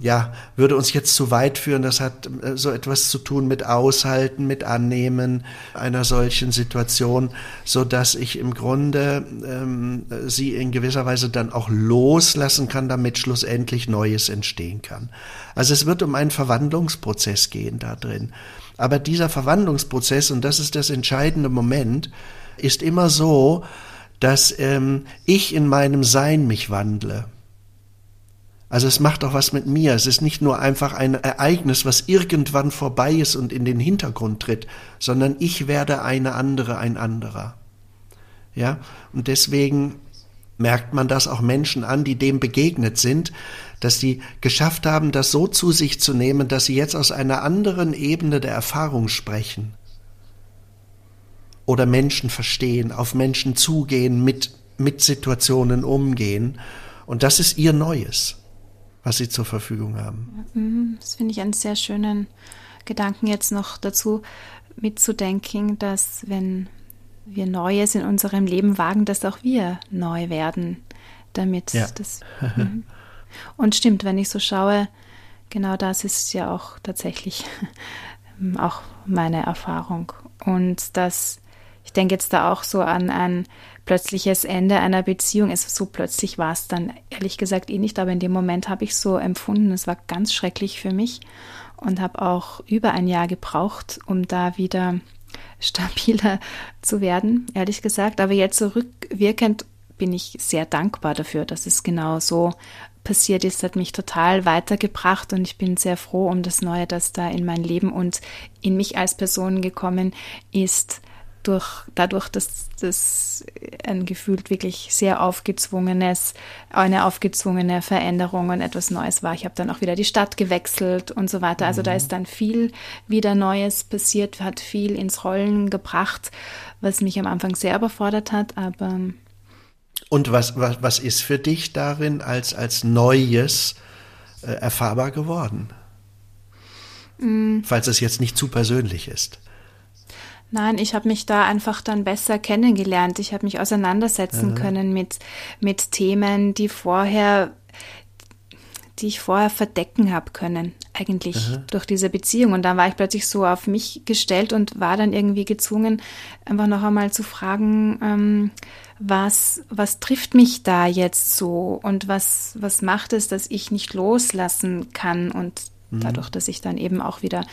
ja, würde uns jetzt zu weit führen. Das hat äh, so etwas zu tun mit Aushalten, mit Annehmen einer solchen Situation, so dass ich im Grunde ähm, sie in gewisser Weise dann auch loslassen kann, damit schlussendlich Neues entstehen kann. Also es wird um einen Verwandlungsprozess gehen da drin. Aber dieser Verwandlungsprozess, und das ist das entscheidende Moment, ist immer so, dass ähm, ich in meinem Sein mich wandle. Also es macht auch was mit mir. Es ist nicht nur einfach ein Ereignis, was irgendwann vorbei ist und in den Hintergrund tritt, sondern ich werde eine andere, ein anderer. Ja, und deswegen merkt man das auch Menschen an, die dem begegnet sind, dass sie geschafft haben, das so zu sich zu nehmen, dass sie jetzt aus einer anderen Ebene der Erfahrung sprechen. Oder Menschen verstehen, auf Menschen zugehen, mit, mit Situationen umgehen. Und das ist ihr Neues was sie zur Verfügung haben. Mhm, das finde ich einen sehr schönen Gedanken jetzt noch dazu mitzudenken, dass wenn wir Neues in unserem Leben wagen, dass auch wir neu werden, damit ja. das. Mhm. Und stimmt, wenn ich so schaue, genau das ist ja auch tatsächlich auch meine Erfahrung. Und das, ich denke jetzt da auch so an ein plötzliches Ende einer Beziehung. Es so plötzlich war es dann ehrlich gesagt eh nicht, aber in dem Moment habe ich so empfunden, es war ganz schrecklich für mich und habe auch über ein Jahr gebraucht, um da wieder stabiler zu werden, ehrlich gesagt. Aber jetzt zurückwirkend bin ich sehr dankbar dafür, dass es genau so passiert ist, hat mich total weitergebracht und ich bin sehr froh um das Neue, das da in mein Leben und in mich als Person gekommen ist durch, dadurch, dass das ein gefühlt wirklich sehr aufgezwungenes, eine aufgezwungene Veränderung und etwas Neues war. Ich habe dann auch wieder die Stadt gewechselt und so weiter. Also mhm. da ist dann viel wieder Neues passiert, hat viel ins Rollen gebracht, was mich am Anfang sehr überfordert hat, aber. Und was, was, was ist für dich darin als, als Neues äh, erfahrbar geworden? Mhm. Falls es jetzt nicht zu persönlich ist. Nein, ich habe mich da einfach dann besser kennengelernt. Ich habe mich auseinandersetzen mhm. können mit, mit Themen, die vorher, die ich vorher verdecken habe können, eigentlich mhm. durch diese Beziehung. Und dann war ich plötzlich so auf mich gestellt und war dann irgendwie gezwungen, einfach noch einmal zu fragen, ähm, was, was trifft mich da jetzt so und was, was macht es, dass ich nicht loslassen kann und. Dadurch, dass ich dann eben auch wieder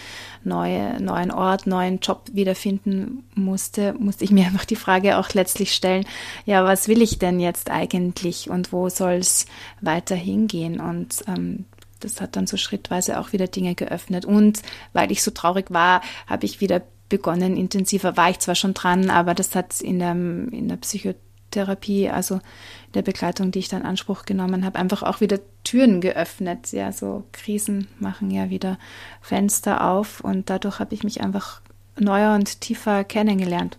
neue, neuen Ort, neuen Job wiederfinden musste, musste ich mir einfach die Frage auch letztlich stellen, ja, was will ich denn jetzt eigentlich und wo soll es weiter hingehen? Und ähm, das hat dann so schrittweise auch wieder Dinge geöffnet. Und weil ich so traurig war, habe ich wieder begonnen, intensiver war ich zwar schon dran, aber das hat in der, in der Psychotherapie Therapie, also der Begleitung, die ich dann in Anspruch genommen habe, einfach auch wieder Türen geöffnet. Ja, so Krisen machen ja wieder Fenster auf und dadurch habe ich mich einfach neuer und tiefer kennengelernt.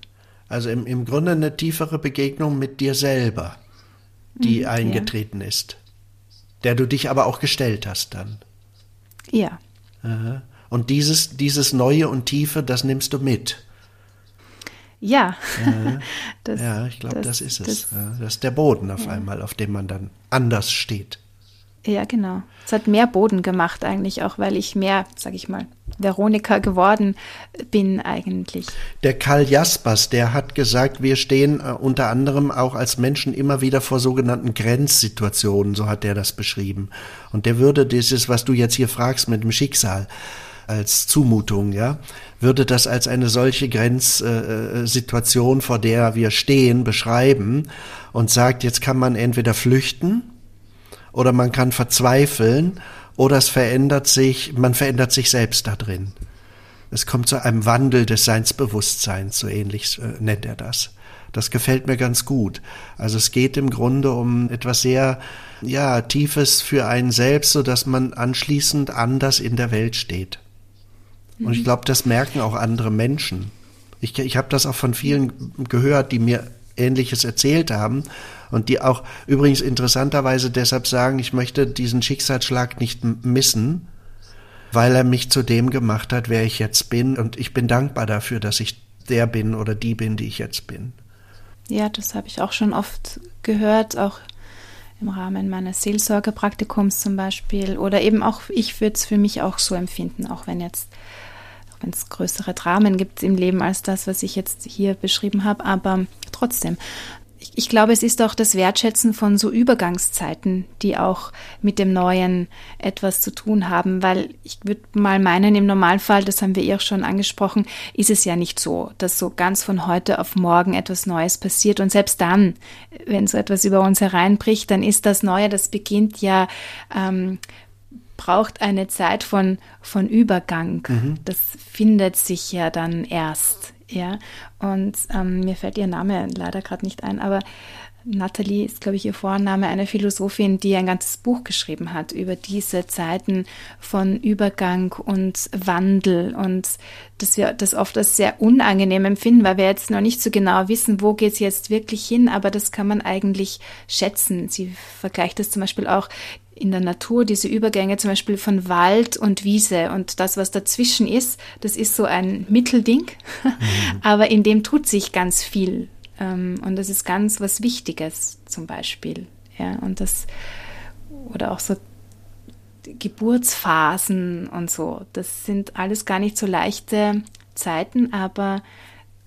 Also im, im Grunde eine tiefere Begegnung mit dir selber, die mhm, eingetreten ja. ist, der du dich aber auch gestellt hast dann. Ja. Aha. Und dieses, dieses Neue und Tiefe, das nimmst du mit. Ja. Ja, das, ja ich glaube, das, das, ist es. Das, das, ist der Boden auf ja. einmal, auf dem man dann anders steht. Ja, genau. Es hat mehr Boden gemacht eigentlich, auch weil ich mehr, sag ich mal, Veronika geworden bin eigentlich. Der Karl Jaspers, der hat gesagt, wir stehen äh, unter anderem auch als Menschen immer wieder vor sogenannten Grenzsituationen, so hat er das beschrieben. Und der würde dieses, was du jetzt hier fragst mit dem Schicksal, als Zumutung, ja, würde das als eine solche Grenzsituation, äh, vor der wir stehen, beschreiben und sagt, jetzt kann man entweder flüchten oder man kann verzweifeln oder es verändert sich, man verändert sich selbst da drin. Es kommt zu einem Wandel des Seinsbewusstseins, so ähnlich äh, nennt er das. Das gefällt mir ganz gut. Also es geht im Grunde um etwas sehr, ja, Tiefes für einen selbst, so dass man anschließend anders in der Welt steht. Und ich glaube, das merken auch andere Menschen. Ich, ich habe das auch von vielen gehört, die mir Ähnliches erzählt haben und die auch übrigens interessanterweise deshalb sagen, ich möchte diesen Schicksalsschlag nicht missen, weil er mich zu dem gemacht hat, wer ich jetzt bin. Und ich bin dankbar dafür, dass ich der bin oder die bin, die ich jetzt bin. Ja, das habe ich auch schon oft gehört, auch im Rahmen meines Seelsorgepraktikums zum Beispiel. Oder eben auch, ich würde es für mich auch so empfinden, auch wenn jetzt wenn es größere Dramen gibt im Leben als das, was ich jetzt hier beschrieben habe, aber trotzdem. Ich, ich glaube, es ist auch das Wertschätzen von so Übergangszeiten, die auch mit dem Neuen etwas zu tun haben, weil ich würde mal meinen, im Normalfall, das haben wir auch schon angesprochen, ist es ja nicht so, dass so ganz von heute auf morgen etwas Neues passiert. Und selbst dann, wenn so etwas über uns hereinbricht, dann ist das Neue, das beginnt ja ähm, braucht eine Zeit von, von Übergang. Mhm. Das findet sich ja dann erst. Ja, und ähm, mir fällt ihr Name leider gerade nicht ein, aber Natalie ist, glaube ich, ihr Vorname, eine Philosophin, die ein ganzes Buch geschrieben hat über diese Zeiten von Übergang und Wandel und dass wir das oft als sehr unangenehm empfinden, weil wir jetzt noch nicht so genau wissen, wo geht es jetzt wirklich hin, aber das kann man eigentlich schätzen. Sie vergleicht das zum Beispiel auch in der Natur, diese Übergänge zum Beispiel von Wald und Wiese und das, was dazwischen ist, das ist so ein Mittelding, mhm. aber in dem tut sich ganz viel ähm, und das ist ganz was Wichtiges zum Beispiel. Ja, und das, oder auch so Geburtsphasen und so, das sind alles gar nicht so leichte Zeiten, aber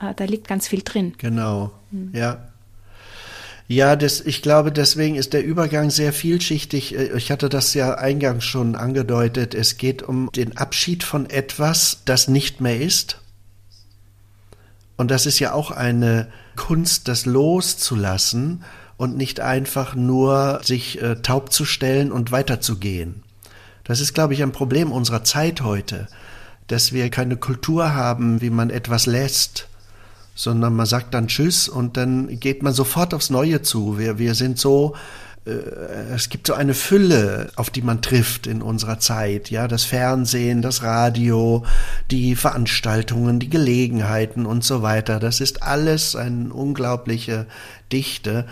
äh, da liegt ganz viel drin. Genau, mhm. ja. Ja, das, ich glaube, deswegen ist der Übergang sehr vielschichtig. Äh, ich hatte das ja eingangs schon angedeutet. Es geht um den Abschied von etwas, das nicht mehr ist. Und das ist ja auch eine Kunst, das loszulassen und nicht einfach nur sich äh, taub zu stellen und weiterzugehen. Das ist, glaube ich, ein Problem unserer Zeit heute, dass wir keine Kultur haben, wie man etwas lässt, sondern man sagt dann Tschüss und dann geht man sofort aufs Neue zu. Wir, wir sind so äh, es gibt so eine Fülle, auf die man trifft in unserer Zeit, ja, das Fernsehen, das Radio, die Veranstaltungen, die Gelegenheiten und so weiter. Das ist alles eine unglaubliche Dichte.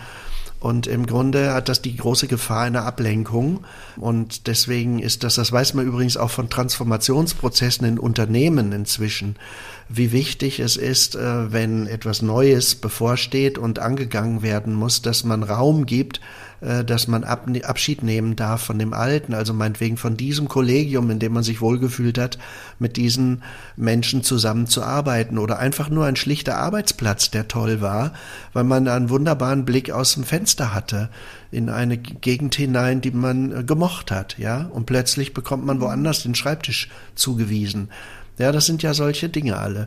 Und im Grunde hat das die große Gefahr einer Ablenkung. Und deswegen ist das, das weiß man übrigens auch von Transformationsprozessen in Unternehmen inzwischen, wie wichtig es ist, äh, wenn etwas Neues bevorsteht und angegangen werden muss, dass man Raum gibt, äh, dass man Abschied nehmen darf von dem Alten, also meinetwegen von diesem Kollegium, in dem man sich wohlgefühlt hat, mit diesen Menschen zusammenzuarbeiten oder einfach nur ein schlichter Arbeitsplatz, der toll war, weil man einen wunderbaren Blick aus dem Fenster hatte in eine Gegend hinein, die man äh, gemocht hat, ja, und plötzlich bekommt man woanders den Schreibtisch zugewiesen. Ja, das sind ja solche Dinge alle.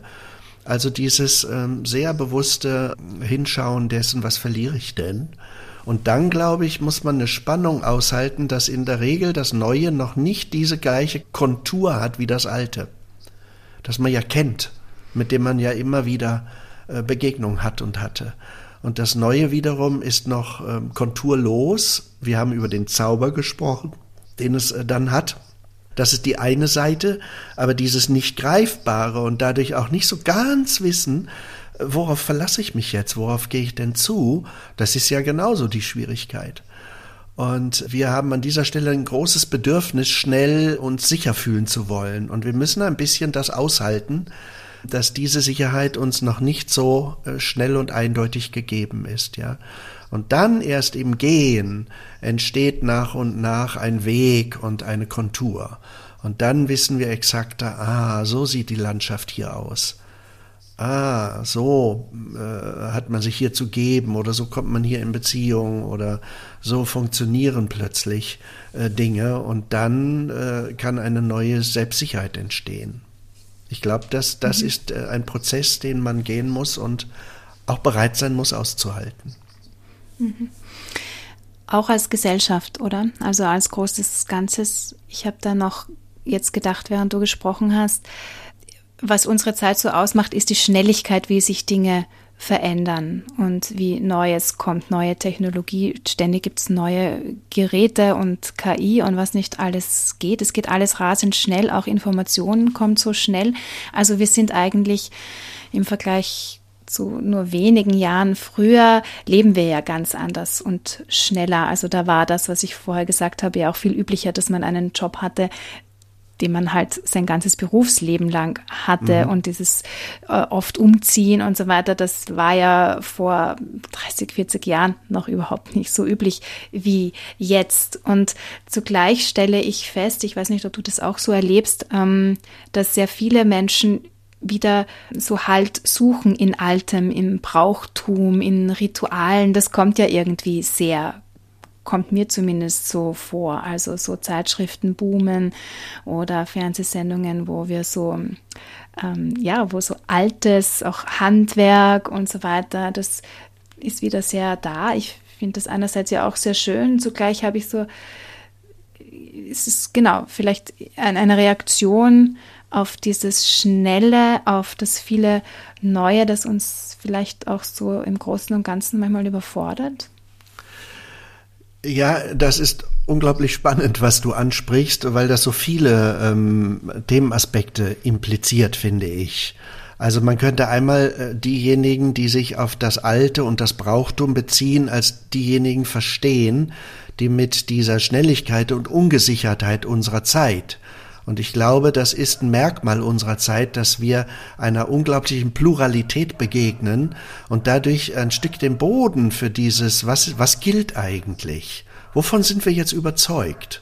Also dieses ähm, sehr bewusste Hinschauen dessen, was verliere ich denn? Und dann, glaube ich, muss man eine Spannung aushalten, dass in der Regel das Neue noch nicht diese gleiche Kontur hat wie das Alte. Das man ja kennt, mit dem man ja immer wieder äh, Begegnung hat und hatte. Und das Neue wiederum ist noch ähm, konturlos. Wir haben über den Zauber gesprochen, den es äh, dann hat. Das ist die eine Seite, aber dieses nicht greifbare und dadurch auch nicht so ganz wissen, worauf verlasse ich mich jetzt? Worauf gehe ich denn zu? Das ist ja genauso die Schwierigkeit. Und wir haben an dieser Stelle ein großes Bedürfnis, schnell und sicher fühlen zu wollen. Und wir müssen ein bisschen das aushalten, dass diese Sicherheit uns noch nicht so äh, schnell und eindeutig gegeben ist, ja. Und dann erst im Gehen entsteht nach und nach ein Weg und eine Kontur. Und dann wissen wir exakter, ah, so sieht die Landschaft hier aus ah, so äh, hat man sich hier zu geben oder so kommt man hier in Beziehung oder so funktionieren plötzlich äh, Dinge und dann äh, kann eine neue Selbstsicherheit entstehen. Ich glaube, das, das mhm. ist äh, ein Prozess, den man gehen muss und auch bereit sein muss auszuhalten. Mhm. Auch als Gesellschaft, oder? Also als großes Ganzes. Ich habe da noch jetzt gedacht, während du gesprochen hast, was unsere Zeit so ausmacht, ist die Schnelligkeit, wie sich Dinge verändern und wie Neues kommt, neue Technologie. Ständig gibt es neue Geräte und KI und was nicht alles geht. Es geht alles rasend schnell, auch Informationen kommen so schnell. Also wir sind eigentlich im Vergleich zu nur wenigen Jahren früher leben wir ja ganz anders und schneller. Also da war das, was ich vorher gesagt habe, ja auch viel üblicher, dass man einen Job hatte, den man halt sein ganzes Berufsleben lang hatte mhm. und dieses äh, oft umziehen und so weiter, das war ja vor 30, 40 Jahren noch überhaupt nicht so üblich wie jetzt. Und zugleich stelle ich fest, ich weiß nicht, ob du das auch so erlebst, ähm, dass sehr viele Menschen wieder so Halt suchen in Altem, im Brauchtum, in Ritualen. Das kommt ja irgendwie sehr kommt mir zumindest so vor. Also so Zeitschriften boomen oder Fernsehsendungen, wo wir so, ähm, ja, wo so altes, auch Handwerk und so weiter, das ist wieder sehr da. Ich finde das einerseits ja auch sehr schön. Zugleich habe ich so, es ist genau, vielleicht eine Reaktion auf dieses Schnelle, auf das viele Neue, das uns vielleicht auch so im Großen und Ganzen manchmal überfordert. Ja, das ist unglaublich spannend, was du ansprichst, weil das so viele ähm, Themenaspekte impliziert, finde ich. Also man könnte einmal äh, diejenigen, die sich auf das Alte und das Brauchtum beziehen, als diejenigen verstehen, die mit dieser Schnelligkeit und Ungesichertheit unserer Zeit und ich glaube, das ist ein Merkmal unserer Zeit, dass wir einer unglaublichen Pluralität begegnen und dadurch ein Stück den Boden für dieses, was, was gilt eigentlich? Wovon sind wir jetzt überzeugt?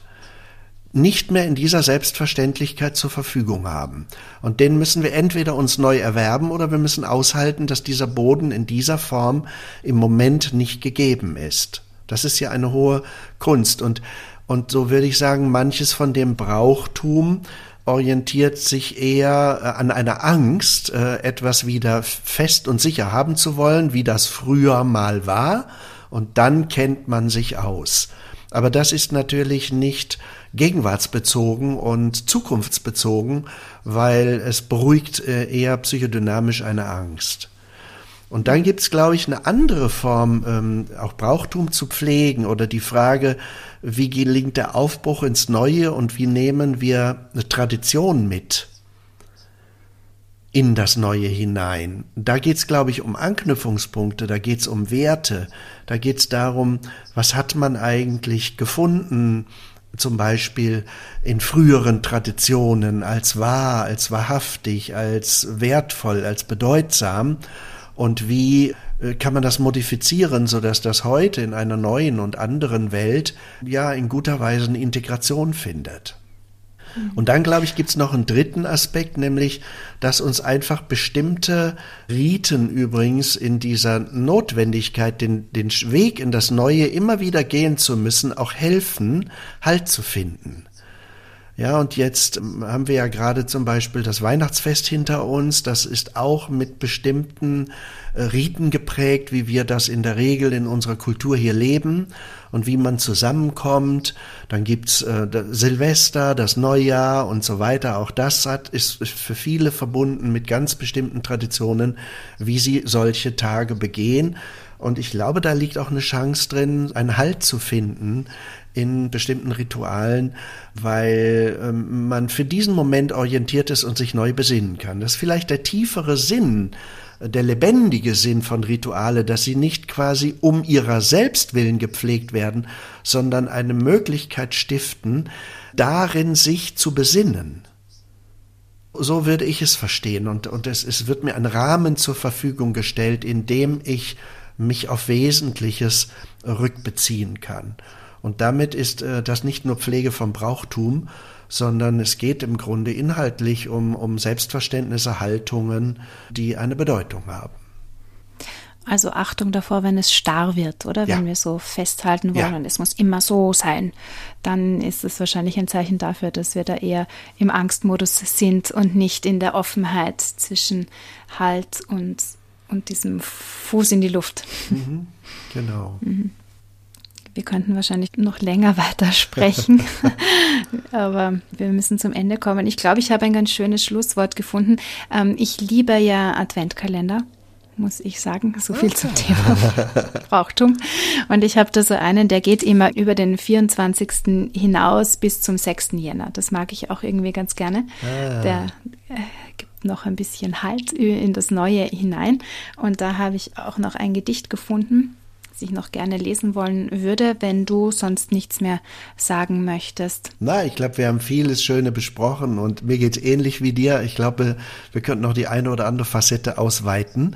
nicht mehr in dieser Selbstverständlichkeit zur Verfügung haben. Und den müssen wir entweder uns neu erwerben oder wir müssen aushalten, dass dieser Boden in dieser Form im Moment nicht gegeben ist. Das ist ja eine hohe Kunst. Und und so würde ich sagen, manches von dem Brauchtum orientiert sich eher äh, an einer Angst, äh, etwas wieder fest und sicher haben zu wollen, wie das früher mal war. und dann kennt man sich aus. Aber das ist natürlich nicht gegenwartsbezogen und zukunftsbezogen, weil es beruhigt äh, eher psychodynamisch eine Angst. Und dann gibt's, glaube ich, eine andere Form, ähm, auch Brauchtum zu pflegen oder die Frage, wie gelingt der Aufbruch ins Neue und wie nehmen wir eine Tradition mit in das Neue hinein. Da geht's, glaube ich, um Anknüpfungspunkte, da geht's um Werte, da geht's darum, was hat man eigentlich gefunden, zum Beispiel in früheren Traditionen als wahr, als wahrhaftig, als wertvoll, als bedeutsam und wie kann man das modifizieren, so dass das heute in einer neuen und anderen Welt ja in guter Weise eine Integration findet. Mhm. Und dann, glaube ich, gibt es noch einen dritten Aspekt, nämlich, dass uns einfach bestimmte Riten übrigens in dieser Notwendigkeit, den, den Weg in das Neue immer wieder gehen zu müssen, auch helfen, Halt zu finden. Ja, und jetzt ähm, haben wir ja gerade zum Beispiel das Weihnachtsfest hinter uns. Das ist auch mit bestimmten äh, Riten geprägt, wie wir das in der Regel in unserer Kultur hier leben und wie man zusammenkommt. Dann gibt's äh, Silvester, das Neujahr und so weiter. Auch das hat, ist für viele verbunden mit ganz bestimmten Traditionen, wie sie solche Tage begehen. Und ich glaube, da liegt auch eine Chance drin, einen Halt zu finden in bestimmten Ritualen, weil ähm, man für diesen Moment orientiert ist und sich neu besinnen kann. Das ist vielleicht der tiefere Sinn, der lebendige Sinn von Rituale, dass sie nicht quasi um ihrer selbst willen gepflegt werden, sondern eine Möglichkeit stiften, darin sich zu besinnen. So würde ich es verstehen und, und es, es wird mir ein Rahmen zur Verfügung gestellt, in dem ich mich auf Wesentliches rückbeziehen kann. Und damit ist äh, das nicht nur Pflege vom Brauchtum, sondern es geht im Grunde inhaltlich um, um Selbstverständnisse, Haltungen, die eine Bedeutung haben. Also Achtung davor, wenn es starr wird, oder? Ja. Wenn wir so festhalten wollen ja. und es muss immer so sein, dann ist es wahrscheinlich ein Zeichen dafür, dass wir da eher im Angstmodus sind und nicht in der Offenheit zwischen Halt und, und diesem Fuß in die Luft. Mhm. Genau. Mhm. Wir könnten wahrscheinlich noch länger weitersprechen, aber wir müssen zum Ende kommen. Ich glaube, ich habe ein ganz schönes Schlusswort gefunden. Ähm, ich liebe ja Adventkalender muss ich sagen. So viel zum Thema Brauchtum. Und ich habe da so einen, der geht immer über den 24. hinaus bis zum 6. Jänner. Das mag ich auch irgendwie ganz gerne. Ah. Der äh, gibt noch ein bisschen Halt in das Neue hinein. Und da habe ich auch noch ein Gedicht gefunden das ich noch gerne lesen wollen würde, wenn du sonst nichts mehr sagen möchtest. Na, ich glaube, wir haben vieles Schöne besprochen und mir geht es ähnlich wie dir. Ich glaube, wir könnten noch die eine oder andere Facette ausweiten.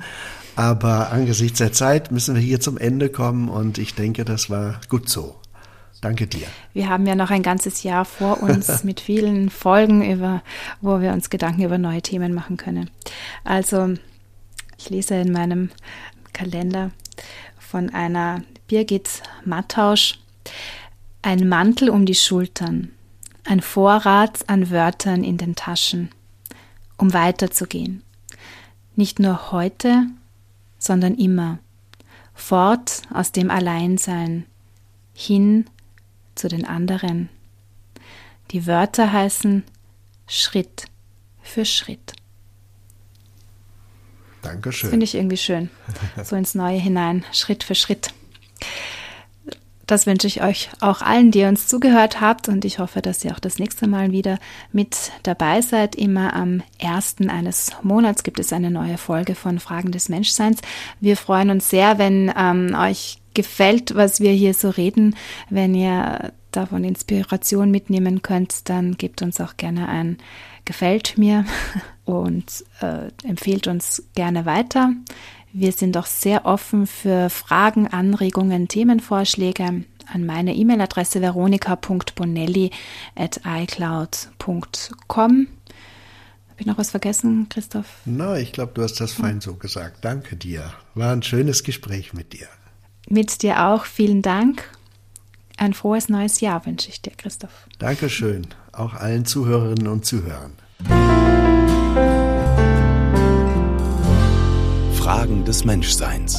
Aber angesichts der Zeit müssen wir hier zum Ende kommen und ich denke, das war gut so. Danke dir. Wir haben ja noch ein ganzes Jahr vor uns mit vielen Folgen, über, wo wir uns Gedanken über neue Themen machen können. Also, ich lese in meinem Kalender von einer Birgit Mattausch. Ein Mantel um die Schultern, ein Vorrat an Wörtern in den Taschen, um weiterzugehen. Nicht nur heute, sondern immer. Fort aus dem Alleinsein, hin zu den anderen. Die Wörter heißen Schritt für Schritt. Dankeschön. Finde ich irgendwie schön. So ins Neue hinein, Schritt für Schritt. Das wünsche ich euch auch allen, die uns zugehört habt und ich hoffe, dass ihr auch das nächste Mal wieder mit dabei seid. Immer am ersten eines Monats gibt es eine neue Folge von Fragen des Menschseins. Wir freuen uns sehr, wenn ähm, euch gefällt, was wir hier so reden. Wenn ihr davon Inspiration mitnehmen könnt, dann gebt uns auch gerne ein gefällt mir und äh, empfehlt uns gerne weiter. Wir sind auch sehr offen für Fragen, Anregungen, Themenvorschläge an meine E-Mail-Adresse veronika.bonelli.icloud.com. Habe ich noch was vergessen, Christoph? Na, ich glaube, du hast das fein so gesagt. Danke dir. War ein schönes Gespräch mit dir. Mit dir auch. Vielen Dank. Ein frohes neues Jahr wünsche ich dir, Christoph. Dankeschön. Auch allen Zuhörerinnen und Zuhörern. Fragen des Menschseins.